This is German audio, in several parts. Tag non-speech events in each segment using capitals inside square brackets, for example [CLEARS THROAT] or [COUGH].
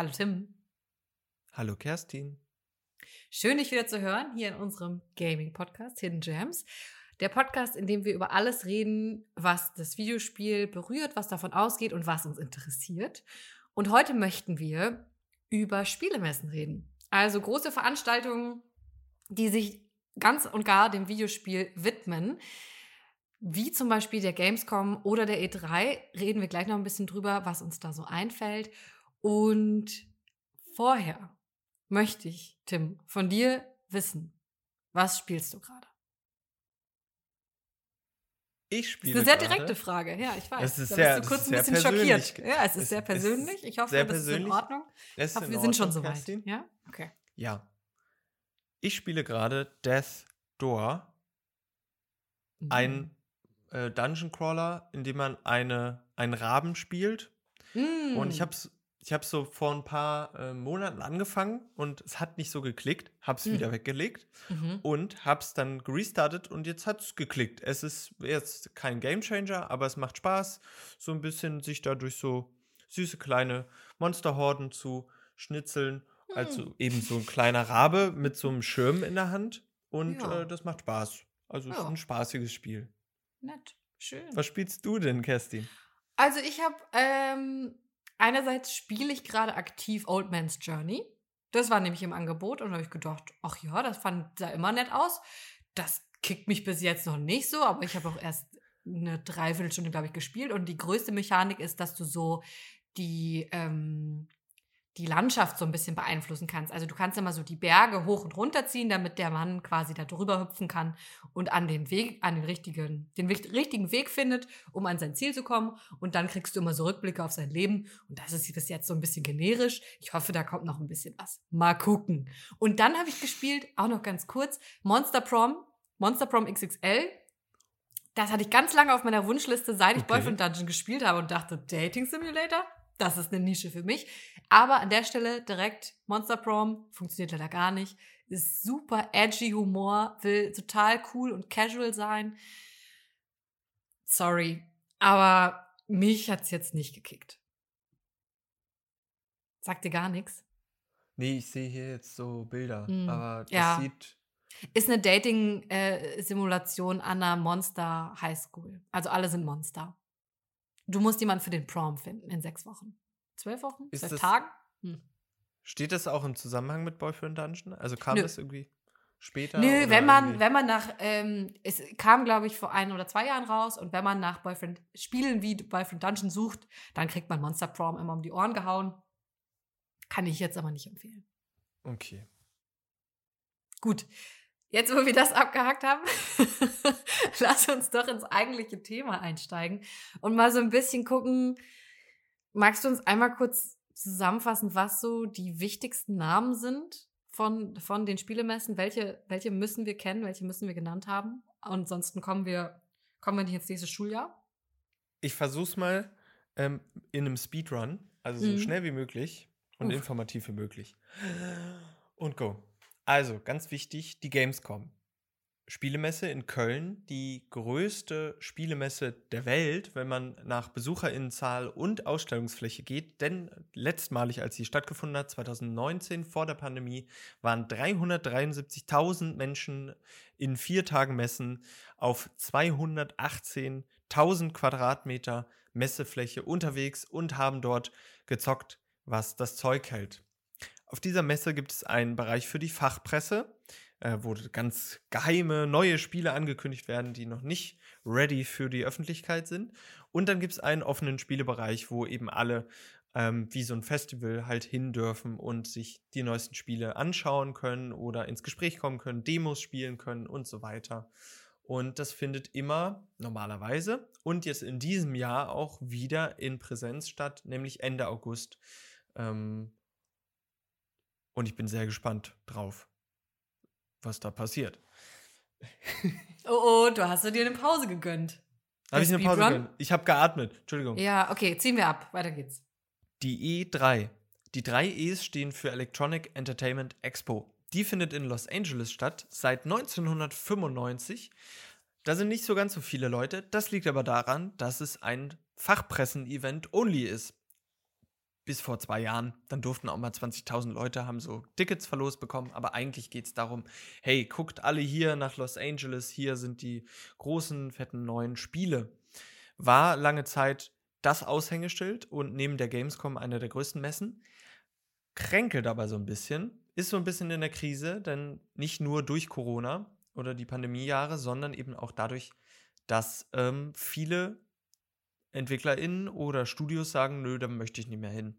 Hallo Tim. Hallo Kerstin. Schön, dich wieder zu hören hier in unserem Gaming-Podcast Hidden Gems. Der Podcast, in dem wir über alles reden, was das Videospiel berührt, was davon ausgeht und was uns interessiert. Und heute möchten wir über Spielemessen reden. Also große Veranstaltungen, die sich ganz und gar dem Videospiel widmen. Wie zum Beispiel der Gamescom oder der E3 reden wir gleich noch ein bisschen drüber, was uns da so einfällt. Und vorher möchte ich, Tim, von dir wissen, was spielst du gerade? Ich spiele. Das ist eine sehr direkte Frage, ja, ich weiß. Es ist da sehr- bist du kurz ein bisschen schockiert. persönlich. Ja, es ist Es sehr persönlich. Ich hoffe, das ist in. Ordnung. Ich hoffe, wir sind schon Ordnung, soweit. Kerstin? Ja, okay. Ja. Ich spiele gerade Death Door, Mhm. ein äh, Dungeon Crawler, in dem man eine, einen Raben spielt. Mm. Und ich habe es ich hab's so vor ein paar äh, Monaten angefangen und es hat nicht so geklickt. Hab's Mhm. wieder weggelegt Mhm. und hab's dann gerestartet und jetzt hat's geklickt. Es ist jetzt kein Gamechanger, aber es macht Spaß, so ein bisschen sich da durch so süße kleine Monsterhorden zu schnitzeln. Also Hm. eben so ein kleiner Rabe mit so einem Schirm in der Hand und Ja. äh, das macht Spaß. Also es Ja. ein spaßiges Spiel. Nett. Schön. Was spielst du denn, Kerstin? Also ich habe ähm, einerseits spiele ich gerade aktiv Old Man's Journey. Das war nämlich im Angebot und da habe ich gedacht, ach ja, das fand sah immer nett aus. Das kickt mich bis jetzt noch nicht so, aber ich habe auch erst eine Dreiviertelstunde, glaube ich, gespielt und die größte Mechanik ist, dass du so die ähm, die Landschaft so ein bisschen beeinflussen kannst. Also du kannst immer so die Berge hoch und runter ziehen, damit der Mann quasi da drüber hüpfen kann und an den Weg, an den richtigen, den richtigen Weg findet, um an sein Ziel zu kommen. Und dann kriegst du immer so Rückblicke auf sein Leben. Und das ist bis jetzt so ein bisschen generisch. Ich hoffe, da kommt noch ein bisschen was. Mal gucken. Und dann habe ich gespielt, auch noch ganz kurz, Monster Prom, Monster Prom XXL. Das hatte ich ganz lange auf meiner Wunschliste, seit ich Okay. Boyfriend Dungeon gespielt habe und dachte, Dating Simulator? Das ist eine Nische für mich. Aber an der Stelle direkt Monster Prom funktioniert leider gar nicht. Ist super edgy Humor, will total cool und casual sein. Sorry, aber mich hat's jetzt nicht gekickt. Sagt dir gar nichts. Nee, ich sehe hier jetzt so Bilder, Hm, aber das ja. sieht. Ist eine Dating-Simulation an einer Monster Highschool. Also alle sind Monster. Du musst jemanden für den Prom finden in sechs Wochen. Zwölf Wochen? Ist Zwölf das- Tagen? Hm. Steht das auch im Zusammenhang mit Boyfriend Dungeon? Also kam Nö. das irgendwie später? Nö, wenn man, irgendwie- wenn man nach, ähm, es kam, glaube ich, vor ein oder zwei Jahren raus und wenn man nach Boyfriend Spielen wie Boyfriend Dungeon sucht, dann kriegt man Monster Prom immer um die Ohren gehauen. Kann ich jetzt aber nicht empfehlen. Okay. Gut, jetzt wo wir das abgehakt haben, [LAUGHS] lass uns doch ins eigentliche Thema einsteigen und mal so ein bisschen gucken. Magst du uns einmal kurz zusammenfassen, was so die wichtigsten Namen sind von, von den Spielemessen? Welche, welche müssen wir kennen, welche müssen wir genannt haben? Ansonsten kommen wir, kommen wir nicht ins nächste Schuljahr. Ich versuch's mal ähm, in einem Speedrun, also so Mhm. schnell wie möglich und Uff. informativ wie möglich. Und go. Also, ganz wichtig, die Gamescom. Spielemesse in Köln, die größte Spielemesse der Welt, wenn man nach Besucherinnenzahl und Ausstellungsfläche geht. Denn letztmalig, als sie stattgefunden hat, 2019 vor der Pandemie, waren 373.000 Menschen in vier Tagen Messen auf 218.000 Quadratmeter Messefläche unterwegs und haben dort gezockt, was das Zeug hält. Auf dieser Messe gibt es einen Bereich für die Fachpresse, äh, wo ganz geheime neue Spiele angekündigt werden, die noch nicht ready für die Öffentlichkeit sind. Und dann gibt es einen offenen Spielebereich, wo eben alle ähm, wie so ein Festival halt hin dürfen und sich die neuesten Spiele anschauen können oder ins Gespräch kommen können, Demos spielen können und so weiter. Und das findet immer normalerweise und jetzt in diesem Jahr auch wieder in Präsenz statt, nämlich Ende August. Ähm, und ich bin sehr gespannt drauf, was da passiert. [LAUGHS] Oh, oh, du hast dir eine Pause gegönnt. Habe ich eine Pause gegönnt? Ich habe geatmet. Entschuldigung. Ja, okay, ziehen wir ab. Weiter geht's. Die E3. Die drei E's stehen für Electronic Entertainment Expo. Die findet in Los Angeles statt seit 1995. Da sind nicht so ganz so viele Leute. Das liegt aber daran, dass es ein Fachpressen-Event only ist. Bis vor zwei Jahren. Dann durften auch mal 20.000 Leute haben so Tickets verlost bekommen. Aber eigentlich geht es darum, hey, guckt alle hier nach Los Angeles. Hier sind die großen, fetten neuen Spiele. War lange Zeit das Aushängeschild und neben der Gamescom eine der größten Messen. Kränkelt aber so ein bisschen, ist so ein bisschen in der Krise, denn nicht nur durch Corona oder die Pandemiejahre, sondern eben auch dadurch, dass ähm, viele EntwicklerInnen oder Studios sagen, nö, da möchte ich nicht mehr hin.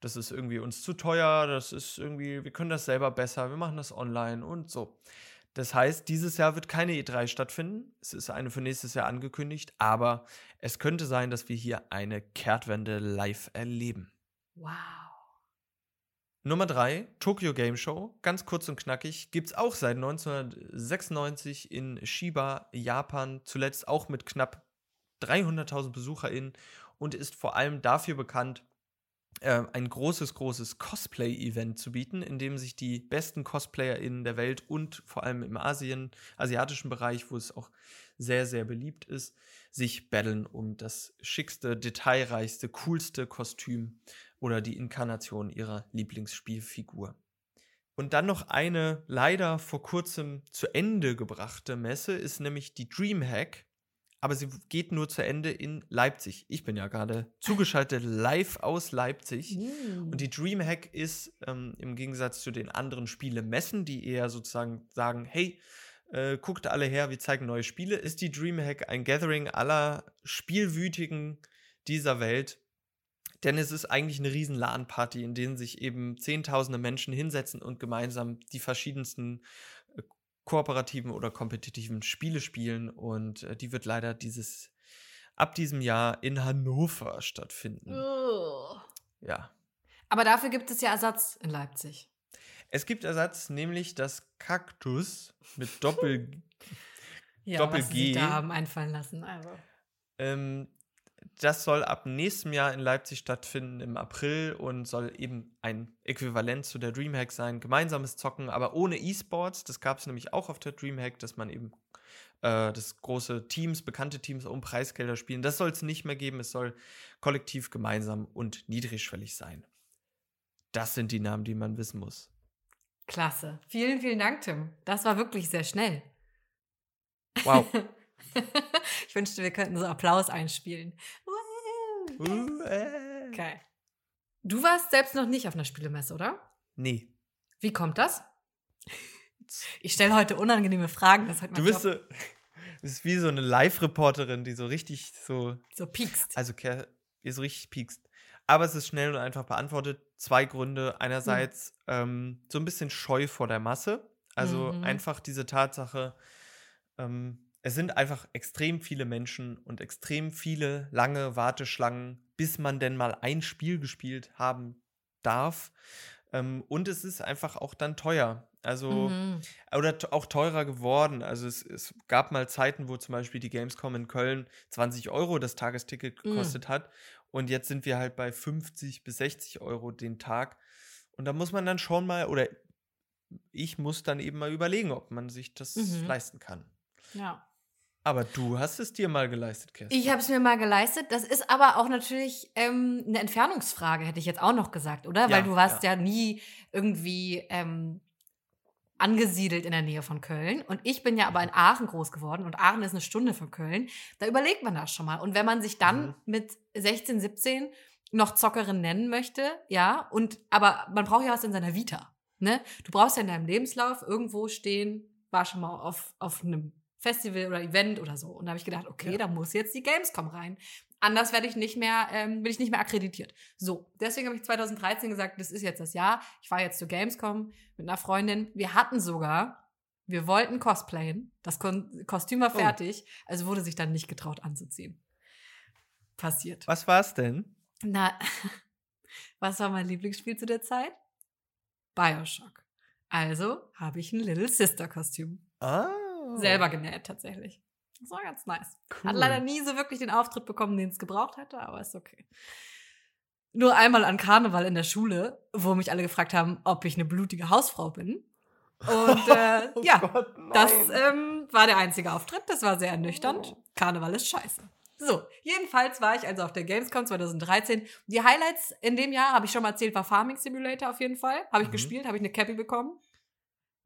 Das ist irgendwie uns zu teuer, das ist irgendwie, wir können das selber besser, wir machen das online und so. Das heißt, dieses Jahr wird keine E3 stattfinden. Es ist eine für nächstes Jahr angekündigt, aber es könnte sein, dass wir hier eine Kehrtwende live erleben. Wow. Nummer 3, Tokyo Game Show. Ganz kurz und knackig. Gibt es auch seit 1996 in Shiba, Japan. Zuletzt auch mit knapp 300.000 BesucherInnen und ist vor allem dafür bekannt, äh, ein großes, großes Cosplay-Event zu bieten, in dem sich die besten CosplayerInnen der Welt und vor allem im Asien, asiatischen Bereich, wo es auch sehr, sehr beliebt ist, sich battlen um das schickste, detailreichste, coolste Kostüm oder die Inkarnation ihrer Lieblingsspielfigur. Und dann noch eine leider vor kurzem zu Ende gebrachte Messe ist nämlich die Dreamhack. Aber sie geht nur zu Ende in Leipzig. Ich bin ja gerade zugeschaltet live aus Leipzig. Mm. Und die Dreamhack ist ähm, im Gegensatz zu den anderen Spielemessen, die eher sozusagen sagen, hey, äh, guckt alle her, wir zeigen neue Spiele, ist die Dreamhack ein Gathering aller Spielwütigen dieser Welt denn es ist eigentlich eine riesen LAN-Party, in denen sich eben zehntausende Menschen hinsetzen und gemeinsam die verschiedensten kooperativen oder kompetitiven Spiele spielen. Und äh, die wird leider dieses ab diesem Jahr in Hannover stattfinden. Ugh. Ja. Aber dafür gibt es ja Ersatz in Leipzig. Es gibt Ersatz, nämlich das Kaktus mit Doppel. [LAUGHS] Ja, Doppel was sie G. sich da haben einfallen lassen. Also. ähm, das soll ab nächstem Jahr in Leipzig stattfinden im April und soll eben ein Äquivalent zu der Dreamhack sein. Gemeinsames Zocken, aber ohne E-Sports. Das gab es nämlich auch auf der Dreamhack, dass man eben äh, das große Teams, bekannte Teams um Preisgelder spielen. Das soll es nicht mehr geben. Es soll kollektiv gemeinsam und niedrigschwellig sein. Das sind die Namen, die man wissen muss. Klasse. Vielen, vielen Dank, Tim. Das war wirklich sehr schnell. Wow. [LAUGHS] [LAUGHS] ich wünschte, wir könnten so Applaus einspielen. Äh. Okay. Du warst selbst noch nicht auf einer Spielemesse, oder? Nee. Wie kommt das? [LAUGHS] Ich stelle heute unangenehme Fragen. Das ist heute Du bist, so, [LAUGHS] du bist wie so eine Live-Reporterin, die so richtig so so piekst. Also ihr so richtig piekst. Aber es ist schnell und einfach beantwortet. Zwei Gründe. Einerseits ähm, so ein bisschen Scheu vor der Masse. Also Mhm. einfach diese Tatsache, ähm, es sind einfach extrem viele Menschen und extrem viele lange Warteschlangen, bis man denn mal ein Spiel gespielt haben darf. Ähm, und es ist einfach auch dann teuer. Also Mhm. oder auch teurer geworden. Also es, es gab mal Zeiten, wo zum Beispiel die Gamescom in Köln 20 Euro das Tagesticket Mm. gekostet hat. Und jetzt sind wir halt bei 50 bis 60 Euro den Tag. Und da muss man dann schon mal, oder ich muss dann eben mal überlegen, ob man sich das Mhm. leisten kann. Ja. Aber du hast es dir mal geleistet, Kerstin. Ich habe es mir mal geleistet. Das ist aber auch natürlich ähm, eine Entfernungsfrage, hätte ich jetzt auch noch gesagt, oder? Ja, Weil du warst ja. ja, nie irgendwie ähm, angesiedelt in der Nähe von Köln. Und ich bin ja aber in Aachen groß geworden und Aachen ist eine Stunde von Köln. Da überlegt man das schon mal. Und wenn man sich dann Mhm. mit 16, 17 noch Zockerin nennen möchte, ja, und aber man braucht ja was in seiner Vita. Ne? Du brauchst ja in deinem Lebenslauf irgendwo stehen, war schon mal auf, auf einem Festival oder Event oder so. Und da habe ich gedacht, okay, Ja. da muss jetzt die Gamescom rein. Anders werde ich nicht mehr, ähm, bin ich nicht mehr akkreditiert. So, deswegen habe ich 2013 gesagt, das ist jetzt das Jahr. Ich fahre jetzt zur Gamescom mit einer Freundin. Wir hatten sogar, wir wollten cosplayen. Das Kostüm war Oh. fertig, also wurde sich dann nicht getraut anzuziehen. Passiert. Was war's denn? Na, [LAUGHS] was war mein Lieblingsspiel zu der Zeit? Bioshock. Also habe ich ein Little Sister Kostüm. Ah. Selber genäht tatsächlich. Das war ganz nice. Cool. Hat leider nie so wirklich den Auftritt bekommen, den es gebraucht hätte, aber ist okay. Nur einmal an Karneval in der Schule, wo mich alle gefragt haben, ob ich eine blutige Hausfrau bin. Und äh, [LAUGHS] Oh ja, Gott, das ähm, war der einzige Auftritt. Das war sehr ernüchternd. Karneval ist scheiße. So, jedenfalls war ich also auf der Gamescom 2013. Die Highlights in dem Jahr, habe ich schon mal erzählt, war Farming Simulator auf jeden Fall. Habe ich Mhm. gespielt, habe ich eine Cappy bekommen.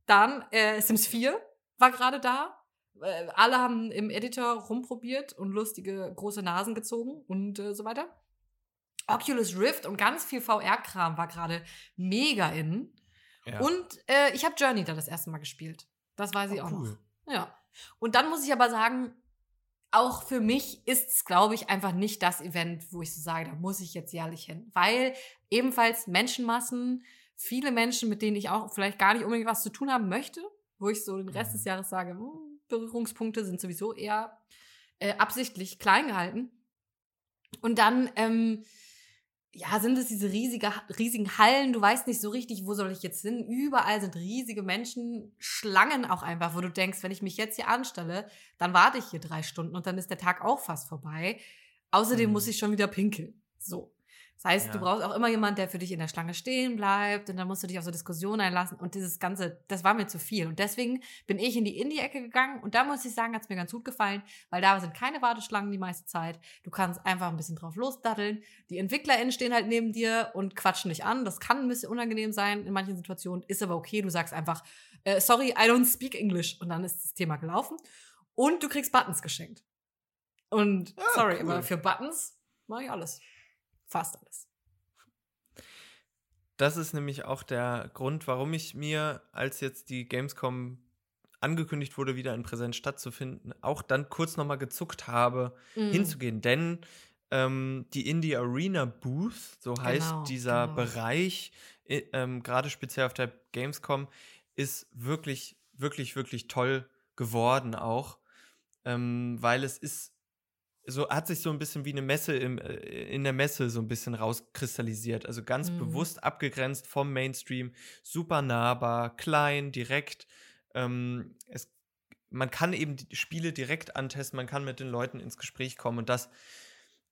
Dann äh, Sims 4 war gerade da. Äh, alle haben im Editor rumprobiert und lustige große Nasen gezogen und äh, so weiter. Oculus Rift und ganz viel VR-Kram war gerade mega in. Ja. Und äh, ich habe Journey da das erste Mal gespielt. Das weiß ich Oh, auch cool. noch. Ja. Und dann muss ich aber sagen, auch für mich ist es, glaube ich, einfach nicht das Event, wo ich so sage, da muss ich jetzt jährlich hin. Weil ebenfalls Menschenmassen, viele Menschen, mit denen ich auch vielleicht gar nicht unbedingt was zu tun haben möchte, wo ich so den Rest Mhm. des Jahres sage, hm, Berührungspunkte sind sowieso eher äh, absichtlich klein gehalten. Und dann, ähm, ja, sind es diese riesige, riesigen Hallen, du weißt nicht so richtig, wo soll ich jetzt hin. Überall sind riesige Menschenschlangen auch einfach, wo du denkst, wenn ich mich jetzt hier anstelle, dann warte ich hier drei Stunden und dann ist der Tag auch fast vorbei. Außerdem Mhm. muss ich schon wieder pinkeln. So. Das heißt, du Ja. brauchst auch immer jemanden, der für dich in der Schlange stehen bleibt und dann musst du dich auf so Diskussionen einlassen und dieses Ganze, das war mir zu viel. Und deswegen bin ich in die Indie-Ecke gegangen und da muss ich sagen, hat es mir ganz gut gefallen, weil da sind keine Warteschlangen die meiste Zeit. Du kannst einfach ein bisschen drauf losdaddeln. Die EntwicklerInnen stehen halt neben dir und quatschen dich an. Das kann ein bisschen unangenehm sein in manchen Situationen, ist aber okay. Du sagst einfach, äh, sorry, I don't speak English und dann ist das Thema gelaufen. Und du kriegst Buttons geschenkt. Und Ah, sorry, cool. aber für Buttons mache ich alles. Fast alles. Das ist nämlich auch der Grund, warum ich mir, als jetzt die Gamescom angekündigt wurde, wieder in Präsenz stattzufinden, auch dann kurz nochmal gezuckt habe, Mhm. hinzugehen. Denn ähm, die Indie Arena Booth, so heißt Genau, dieser genau. Bereich, ähm, gerade speziell auf der Gamescom, ist wirklich, wirklich, wirklich toll geworden auch. Ähm, weil es ist so hat sich so ein bisschen wie eine Messe im, äh, in der Messe so ein bisschen rauskristallisiert. Also ganz Mhm. bewusst abgegrenzt vom Mainstream, super nahbar, klein, direkt. Ähm, es, man kann eben die Spiele direkt antesten, man kann mit den Leuten ins Gespräch kommen und das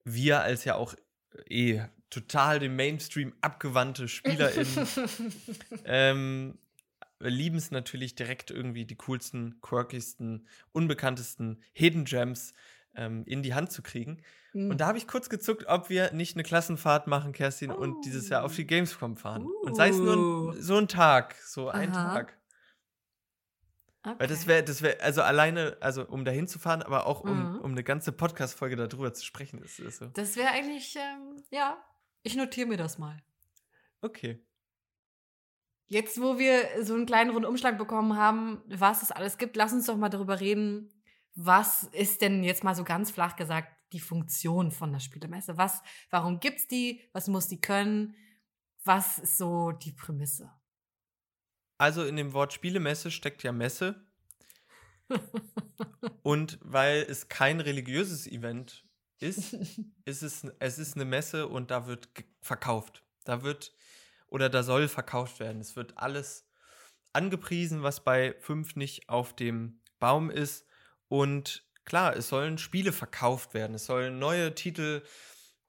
wir als ja auch eh total dem Mainstream abgewandte SpielerInnen [LAUGHS] ähm, lieben es natürlich direkt irgendwie die coolsten, quirkigsten, unbekanntesten Hidden Gems ähm, in die Hand zu kriegen. Mhm. Und da habe ich kurz gezuckt, ob wir nicht eine Klassenfahrt machen, Kerstin, und dieses Jahr auf die Oh. Gamescom fahren. Und sei es nur Uh. ein, so ein Tag, so ein Aha. Tag. okay. Weil das wäre, das wäre, also alleine, also um da hinzufahren, aber auch um, Mhm. um eine ganze Podcast-Folge darüber zu sprechen, ist, ist so. Das wäre eigentlich, ähm, ja, ich notiere mir das mal. Okay. Jetzt, wo wir so einen kleinen Rundumschlag bekommen haben, was es alles gibt, lass uns doch mal darüber reden, was ist denn jetzt mal so ganz flach gesagt die Funktion von der Spielemesse? Was, warum gibt's die? Was muss die können? Was ist so die Prämisse? Also in dem Wort Spielemesse steckt ja Messe. [LAUGHS] Und weil es kein religiöses Event ist, [LAUGHS] ist es, es ist eine Messe und da wird verkauft. Da wird oder da soll verkauft werden. Es wird alles angepriesen, was bei 5 nicht auf dem Baum ist. Und klar, es sollen Spiele verkauft werden. Es sollen neue Titel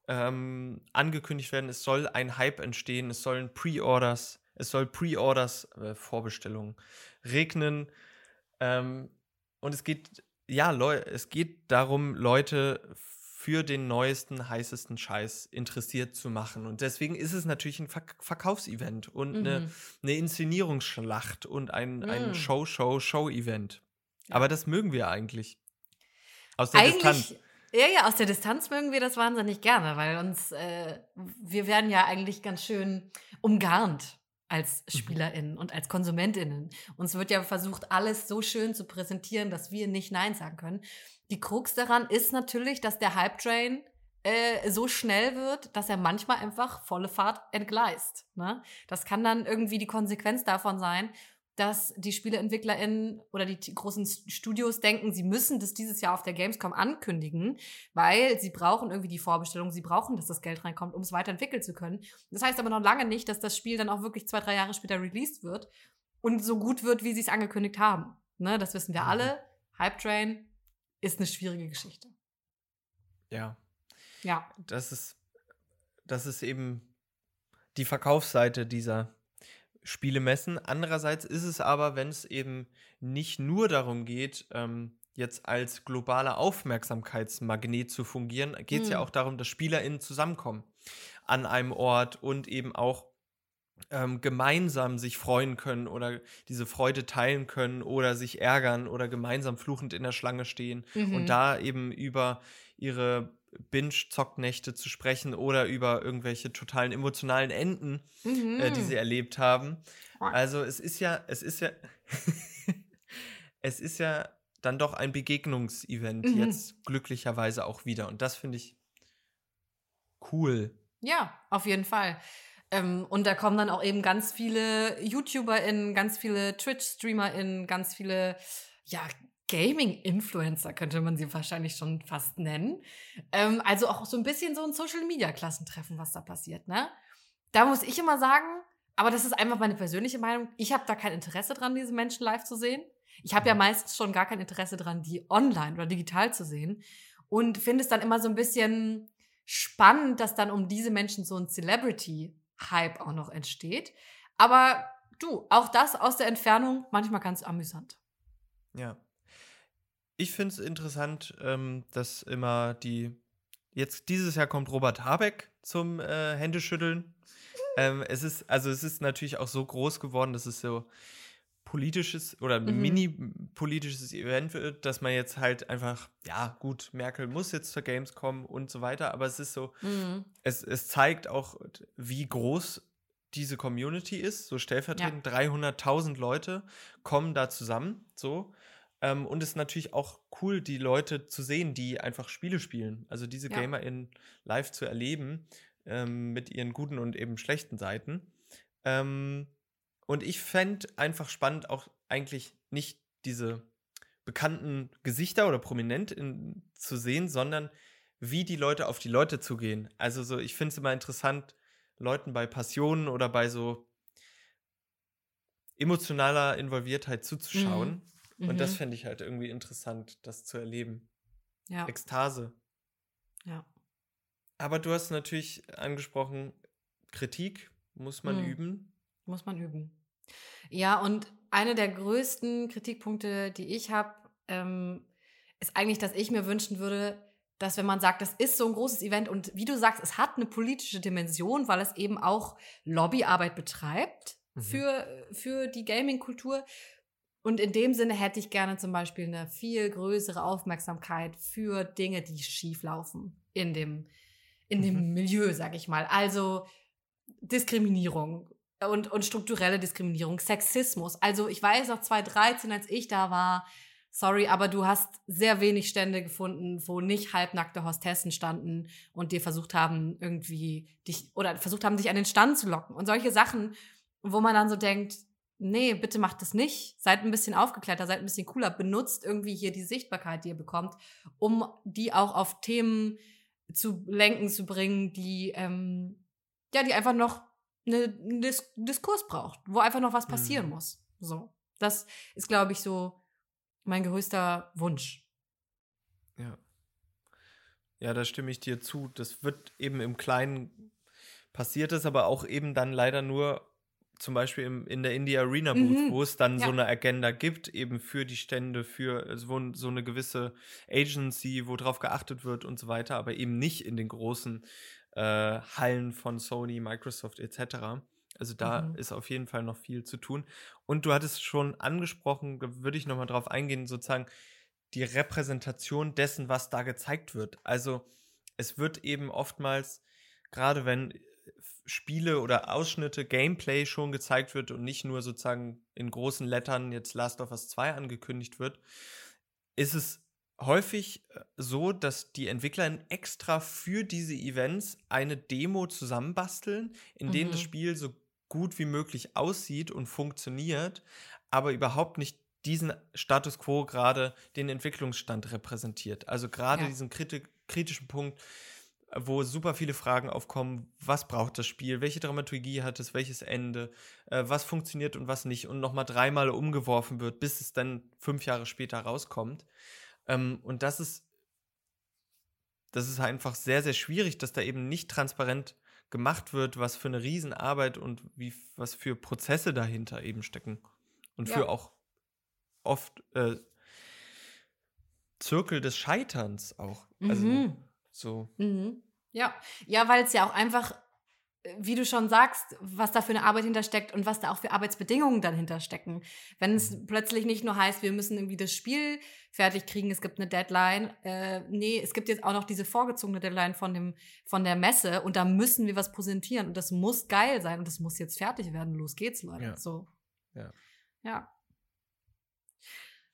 ähm, angekündigt werden. Es soll ein Hype entstehen. Es sollen Pre-Orders, es soll Pre-Orders, äh, Vorbestellungen regnen. Ähm, und es geht, ja, Leu es geht darum, Leute für den neuesten, heißesten Scheiß interessiert zu machen. Und deswegen ist es natürlich ein Verk Verkaufsevent und eine, Mhm. eine Inszenierungsschlacht und ein, ein Mm. Show-Show-Show-Event. Ja. Aber das mögen wir eigentlich. Aus der Distanz. Eigentlich, ja, ja, aus der Distanz mögen wir das wahnsinnig gerne, weil uns, äh, wir werden ja eigentlich ganz schön umgarnt als Mhm. SpielerInnen und als KonsumentInnen. Uns wird ja versucht, alles so schön zu präsentieren, dass wir nicht Nein sagen können. Die Krux daran ist natürlich, dass der Hype-Train äh, so schnell wird, dass er manchmal einfach volle Fahrt entgleist. Ne? Das kann dann irgendwie die Konsequenz davon sein, dass die SpieleentwicklerInnen oder die großen Studios denken, sie müssen das dieses Jahr auf der Gamescom ankündigen, weil sie brauchen irgendwie die Vorbestellung, sie brauchen, dass das Geld reinkommt, um es weiterentwickeln zu können. Das heißt aber noch lange nicht, dass das Spiel dann auch wirklich zwei, drei Jahre später released wird und so gut wird, wie sie es angekündigt haben. Ne, das wissen wir Mhm. alle. Hype Train ist eine schwierige Geschichte. Ja. Ja. das ist, das ist eben die Verkaufsseite dieser Spielemessen. Andererseits ist es aber, wenn es eben nicht nur darum geht, ähm, jetzt als globaler Aufmerksamkeitsmagnet zu fungieren, geht es ja Mhm. auch darum, dass SpielerInnen zusammenkommen an einem Ort und eben auch ähm, gemeinsam sich freuen können oder diese Freude teilen können oder sich ärgern oder gemeinsam fluchend in der Schlange stehen Mhm. und da eben über ihre Binge-Zocknächte zu sprechen oder über irgendwelche totalen emotionalen Enden, Mhm. äh, die sie erlebt haben. Also es ist ja, es ist ja, [LAUGHS] es ist ja dann doch ein Begegnungsevent Mhm. jetzt glücklicherweise auch wieder und das finde ich cool. Ja, auf jeden Fall. Ähm, und da kommen dann auch eben ganz viele YouTuberInnen, ganz viele Twitch-StreamerInnen, ganz viele, ja, Gaming-Influencer könnte man sie wahrscheinlich schon fast nennen. Ähm, also auch so ein bisschen so ein Social-Media-Klassentreffen, was da passiert, ne? Da muss ich immer sagen, aber das ist einfach meine persönliche Meinung, ich habe da kein Interesse dran, diese Menschen live zu sehen. Ich habe ja meistens schon gar kein Interesse dran, die online oder digital zu sehen. Und finde es dann immer so ein bisschen spannend, dass dann um diese Menschen so ein Celebrity-Hype auch noch entsteht. Aber du, auch das aus der Entfernung, manchmal ganz amüsant. Ja. Ich finde es interessant, ähm, dass immer die. Jetzt dieses Jahr kommt Robert Habeck zum äh, Händeschütteln. Ähm, es ist, also es ist natürlich auch so groß geworden, dass es so politisches oder Mhm. mini-politisches Event wird, dass man jetzt halt einfach, ja, gut, Merkel muss jetzt zur Gamescom und so weiter, aber es ist so, Mhm. es, es zeigt auch, wie groß diese Community ist. So stellvertretend 300.000 Leute kommen da zusammen. So. Ähm, und es ist natürlich auch cool, die Leute zu sehen, die einfach Spiele spielen. Also diese Ja. GamerInnen live zu erleben ähm, mit ihren guten und eben schlechten Seiten. Ähm, und ich fände einfach spannend, auch eigentlich nicht diese bekannten Gesichter oder prominent in, zu sehen, sondern wie die Leute auf die Leute zugehen. Also so, ich finde es immer interessant, Leuten bei Passionen oder bei so emotionaler Involviertheit zuzuschauen. Und das Mhm. fände ich halt irgendwie interessant, das zu erleben. ja. Ekstase. ja. Aber du hast natürlich angesprochen, Kritik muss man Mhm. üben. Muss man üben. Ja, und einer der größten Kritikpunkte, die ich habe, ähm, ist eigentlich, dass ich mir wünschen würde, dass wenn man sagt, das ist so ein großes Event und wie du sagst, es hat eine politische Dimension, weil es eben auch Lobbyarbeit betreibt Mhm. für, für die Gaming-Kultur. Und in dem Sinne hätte ich gerne zum Beispiel eine viel größere Aufmerksamkeit für Dinge, die schief laufen in dem, in dem Mhm. Milieu, sag ich mal. Also Diskriminierung und, und strukturelle Diskriminierung, Sexismus. Also ich weiß noch 2013, als ich da war, sorry, aber du hast sehr wenig Stände gefunden, wo nicht halbnackte Hostessen standen und dir versucht haben, irgendwie dich oder versucht haben, dich an den Stand zu locken. Und solche Sachen, wo man dann so denkt, nee, bitte macht das nicht. Seid ein bisschen aufgeklärter, seid ein bisschen cooler. Benutzt irgendwie hier die Sichtbarkeit, die ihr bekommt, um die auch auf Themen zu lenken, zu bringen, die, ähm, ja, die einfach noch eine, einen Dis Diskurs braucht, wo einfach noch was passieren Mhm. muss. So. Das ist, glaube ich, so mein größter Wunsch. Ja. Ja, da stimme ich dir zu. Das wird eben im Kleinen passiert es, aber auch eben dann leider nur zum Beispiel im, in der Indie Arena Booth, Mhm. wo es dann so Ja. eine Agenda gibt, eben für die Stände, für also so eine gewisse Agency, wo drauf geachtet wird und so weiter, aber eben nicht in den großen äh, Hallen von Sony, Microsoft etc. Also da Mhm. ist auf jeden Fall noch viel zu tun. Und du hattest schon angesprochen, da würde ich nochmal drauf eingehen, sozusagen die Repräsentation dessen, was da gezeigt wird. Also es wird eben oftmals, gerade wenn Spiele oder Ausschnitte, Gameplay schon gezeigt wird und nicht nur sozusagen in großen Lettern jetzt Last of Us 2 angekündigt wird, ist es häufig äh, so, dass die Entwickler extra für diese Events eine Demo zusammenbasteln, in denen das Mhm. Spiel so gut wie möglich aussieht und funktioniert, aber überhaupt nicht diesen Status quo gerade den Entwicklungsstand repräsentiert. Also gerade Ja. diesen kriti kritischen Punkt, wo super viele Fragen aufkommen, was braucht das Spiel, welche Dramaturgie hat es, welches Ende, äh, was funktioniert und was nicht und nochmal dreimal umgeworfen wird, bis es dann fünf Jahre später rauskommt. Ähm, und das ist, das ist einfach sehr, sehr schwierig, dass da eben nicht transparent gemacht wird, was für eine Riesenarbeit und wie, was für Prozesse dahinter eben stecken. Und für Ja. auch oft äh, Zirkel des Scheiterns auch. Also Mhm. So. Mhm. Ja, ja, weil es ja auch einfach, äh, wie du schon sagst, was da für eine Arbeit hintersteckt und was da auch für Arbeitsbedingungen dann hinterstecken. Wenn es plötzlich nicht nur heißt, wir müssen irgendwie das Spiel fertig kriegen, es gibt eine Deadline. Äh, nee, es gibt jetzt auch noch diese vorgezogene Deadline von, dem, von der Messe und da müssen wir was präsentieren und das muss geil sein und das muss jetzt fertig werden. Los geht's, Leute. Ja. So. Ja. Ja.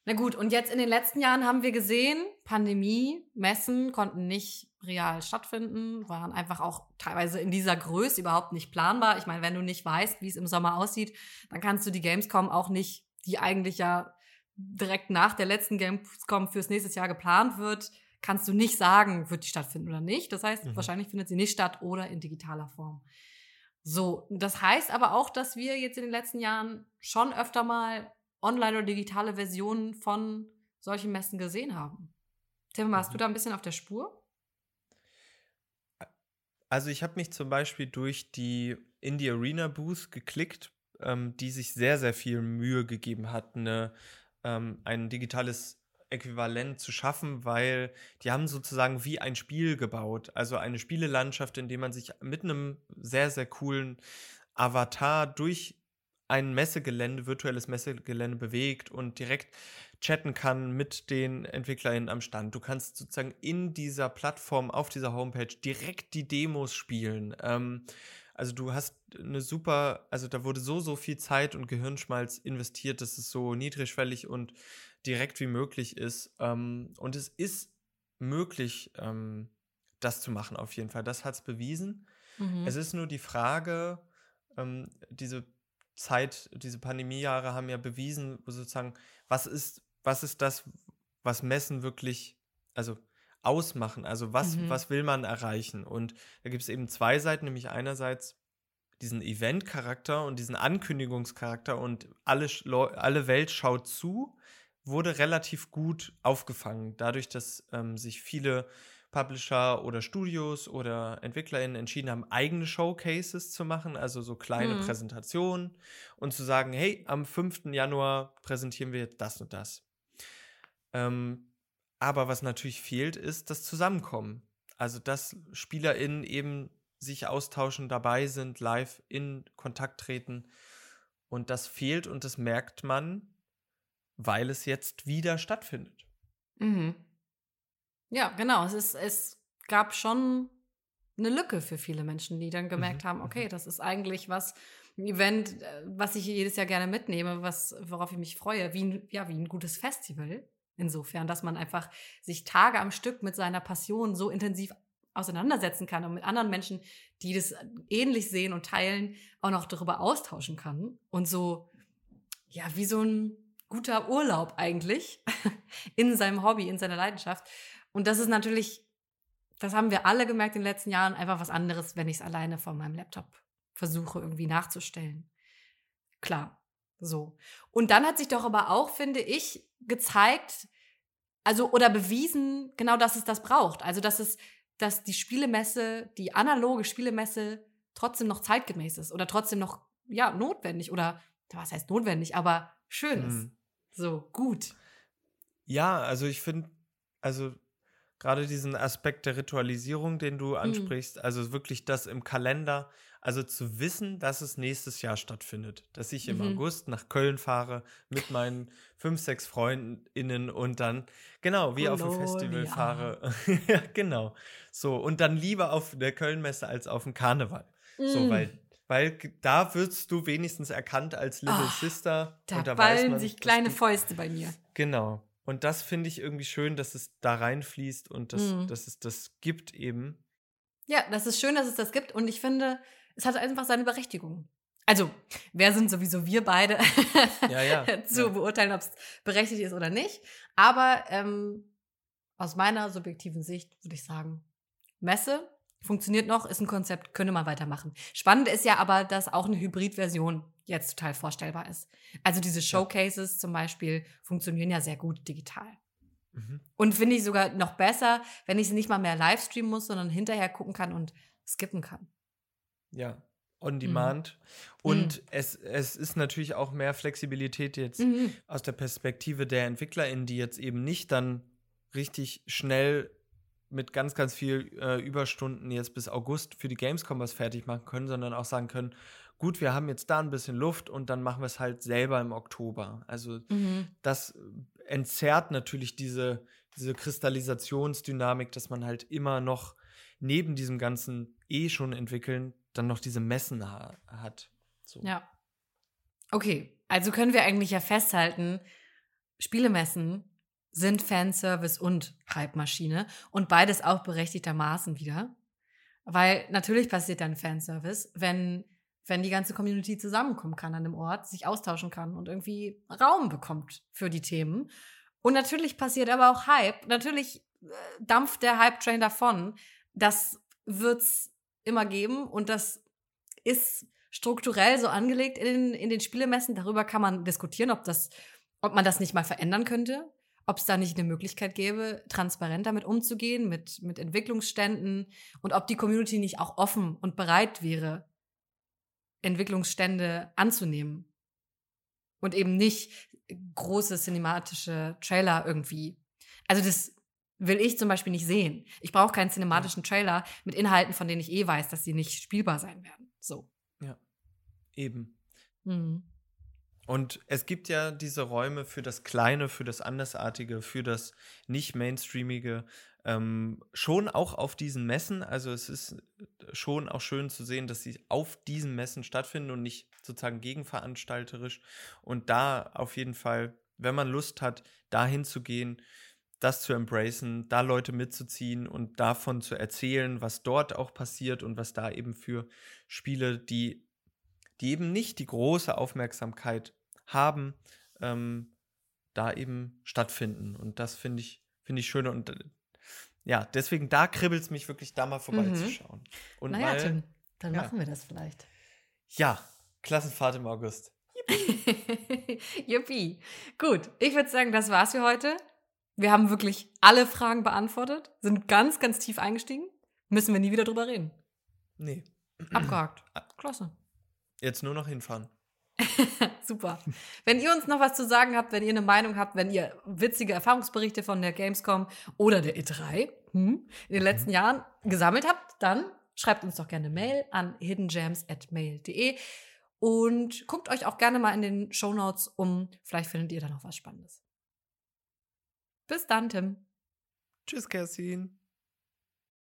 Na gut, und jetzt in den letzten Jahren haben wir gesehen, Pandemie, Messen konnten nicht real stattfinden, waren einfach auch teilweise in dieser Größe überhaupt nicht planbar. Ich meine, wenn du nicht weißt, wie es im Sommer aussieht, dann kannst du die Gamescom auch nicht, die eigentlich ja direkt nach der letzten Gamescom fürs nächste Jahr geplant wird, kannst du nicht sagen, wird die stattfinden oder nicht. Das heißt, Mhm. wahrscheinlich findet sie nicht statt oder in digitaler Form. So, das heißt aber auch, dass wir jetzt in den letzten Jahren schon öfter mal online oder digitale Versionen von solchen Messen gesehen haben. Tim, warst Mhm. du da ein bisschen auf der Spur? Also ich habe mich zum Beispiel durch die Indie Arena Booth geklickt, ähm, die sich sehr, sehr viel Mühe gegeben hat, eine, ähm, ein digitales Äquivalent zu schaffen, weil die haben sozusagen wie ein Spiel gebaut, also eine Spielelandschaft, in der man sich mit einem sehr, sehr coolen Avatar durch ein Messegelände, virtuelles Messegelände bewegt und direkt chatten kann mit den EntwicklerInnen am Stand. Du kannst sozusagen in dieser Plattform, auf dieser Homepage direkt die Demos spielen. Ähm, also du hast eine super, also da wurde so, so viel Zeit und Gehirnschmalz investiert, dass es so niedrigschwellig und direkt wie möglich ist. Ähm, und es ist möglich, ähm, das zu machen auf jeden Fall. Das hat es bewiesen. Mhm. Es ist nur die Frage, ähm, diese Zeit, diese Pandemiejahre haben ja bewiesen, sozusagen, was ist, was ist das, was Messen wirklich, also ausmachen? Also was, Mhm. was will man erreichen? Und da gibt es eben zwei Seiten, nämlich einerseits diesen Event-Charakter und diesen Ankündigungscharakter und alle, alle Welt schaut zu, wurde relativ gut aufgefangen, dadurch, dass ähm, sich viele Publisher oder Studios oder EntwicklerInnen entschieden haben, eigene Showcases zu machen, also so kleine Mhm. Präsentationen und zu sagen, hey, am 5. Januar präsentieren wir jetzt das und das. Ähm, aber was natürlich fehlt, ist das Zusammenkommen. Also, dass SpielerInnen eben sich austauschen, dabei sind, live in Kontakt treten. Und das fehlt und das merkt man, weil es jetzt wieder stattfindet. Mhm. Ja, genau. Es, ist, es gab schon eine Lücke für viele Menschen, die dann gemerkt Mhm, haben, okay, das ist eigentlich was, ein Event, äh, was ich jedes Jahr gerne mitnehme, was, worauf ich mich freue, wie ein, ja, wie ein gutes Festival. Insofern, dass man einfach sich Tage am Stück mit seiner Passion so intensiv auseinandersetzen kann und mit anderen Menschen, die das ähnlich sehen und teilen, auch noch darüber austauschen kann. Und so, ja, wie so ein guter Urlaub eigentlich [LAUGHS] in seinem Hobby, in seiner Leidenschaft. Und das ist natürlich, das haben wir alle gemerkt in den letzten Jahren, einfach was anderes, wenn ich es alleine von meinem Laptop versuche irgendwie nachzustellen. Klar, so. Und dann hat sich doch aber auch, finde ich, gezeigt, also oder bewiesen, genau, dass es das braucht. Also, dass es, dass die Spielemesse, die analoge Spielemesse trotzdem noch zeitgemäß ist oder trotzdem noch, ja, notwendig oder, was heißt notwendig, aber schön ist. Hm. So, gut. Ja, also ich finde, also gerade diesen Aspekt der Ritualisierung, den du ansprichst, also wirklich das im Kalender, also zu wissen, dass es nächstes Jahr stattfindet, dass ich im Mhm. August nach Köln fahre mit meinen fünf, sechs FreundInnen und dann, genau, wie auf ein Festival Kolonia. fahre. [LAUGHS] ja, genau. So, und dann lieber auf der Kölnmesse als auf dem Karneval. So, Mm. weil, weil da wirst du wenigstens erkannt als Little Ah, Sister. Da, und da ballen man, sich kleine Fäuste bei mir. Genau. Und das finde ich irgendwie schön, dass es da reinfließt und dass, Mhm. dass es das gibt eben. Ja, das ist schön, dass es das gibt und ich finde, es hat einfach seine Berechtigung. Also, wer sind sowieso wir beide Ja, ja, [LAUGHS] zu ja. beurteilen, ob es berechtigt ist oder nicht. Aber ähm, aus meiner subjektiven Sicht würde ich sagen, Messe funktioniert noch, ist ein Konzept, könnte man weitermachen. Spannend ist ja aber, dass auch eine Hybridversion jetzt total vorstellbar ist. Also diese Showcases zum Beispiel funktionieren ja sehr gut digital. Mhm. Und finde ich sogar noch besser, wenn ich sie nicht mal mehr live streamen muss, sondern hinterher gucken kann und skippen kann. Ja. On Mhm. demand. Und es, es ist natürlich auch mehr Flexibilität jetzt Mhm. aus der Perspektive der EntwicklerInnen, die jetzt eben nicht dann richtig schnell mit ganz, ganz viel äh, Überstunden jetzt bis August für die Gamescom was fertig machen können, sondern auch sagen können, gut, wir haben jetzt da ein bisschen Luft und dann machen wir es halt selber im Oktober. Also Mhm. das entzerrt natürlich diese, diese Kristallisationsdynamik, dass man halt immer noch neben diesem ganzen eh schon entwickeln, dann noch diese Messen ha hat. So. Ja. Okay, also können wir eigentlich ja festhalten, Spielemessen sind Fanservice und Hype-Maschine und beides auch berechtigtermaßen wieder. Weil natürlich passiert dann Fanservice, wenn, wenn die ganze Community zusammenkommen kann an einem Ort, sich austauschen kann und irgendwie Raum bekommt für die Themen. Und natürlich passiert aber auch Hype. Natürlich äh, dampft der Hype-Train davon. Das wird's immer geben und das ist strukturell so angelegt in den, in den Spielemessen. Darüber kann man diskutieren, ob, das, ob man das nicht mal verändern könnte. Ob es da nicht eine Möglichkeit gäbe, transparent damit umzugehen, mit, mit Entwicklungsständen und ob die Community nicht auch offen und bereit wäre, Entwicklungsstände anzunehmen. Und eben nicht große cinematische Trailer irgendwie. Also das will ich zum Beispiel nicht sehen. Ich brauche keinen cinematischen Trailer mit Inhalten, von denen ich eh weiß, dass sie nicht spielbar sein werden. So. Eben. Mhm. Und es gibt ja diese Räume für das Kleine, für das Andersartige, für das nicht-mainstreamige, ähm, schon auch auf diesen Messen. Also es ist schon auch schön zu sehen, dass sie auf diesen Messen stattfinden und nicht sozusagen gegenveranstalterisch. Und da auf jeden Fall, wenn man Lust hat, dahin zu gehen, das zu embracen, da Leute mitzuziehen und davon zu erzählen, was dort auch passiert und was da eben für Spiele, die die eben nicht die große Aufmerksamkeit haben, ähm, da eben stattfinden. Und das finde ich, finde ich schön. Und äh, ja, deswegen da kribbelt es mich wirklich, da mal vorbeizuschauen. Und naja, weil, Tim, dann ja. machen wir das vielleicht. ja, Klassenfahrt im August. [LAUGHS] Yuppie. Gut, ich würde sagen, das war's für heute. Wir haben wirklich alle Fragen beantwortet, sind ganz, ganz tief eingestiegen. Müssen wir nie wieder drüber reden. Nee. Abgehakt. [CLEARS THROAT] Klasse. Jetzt nur noch hinfahren. [LAUGHS] Super. Wenn ihr uns noch was zu sagen habt, wenn ihr eine Meinung habt, wenn ihr witzige Erfahrungsberichte von der Gamescom oder der E3 hm, in den letzten Jahren gesammelt habt, dann schreibt uns doch gerne eine Mail an hiddengems@mail.de und guckt euch auch gerne mal in den Shownotes um. Vielleicht findet ihr da noch was Spannendes. Bis dann, Tim. Tschüss, Kerstin.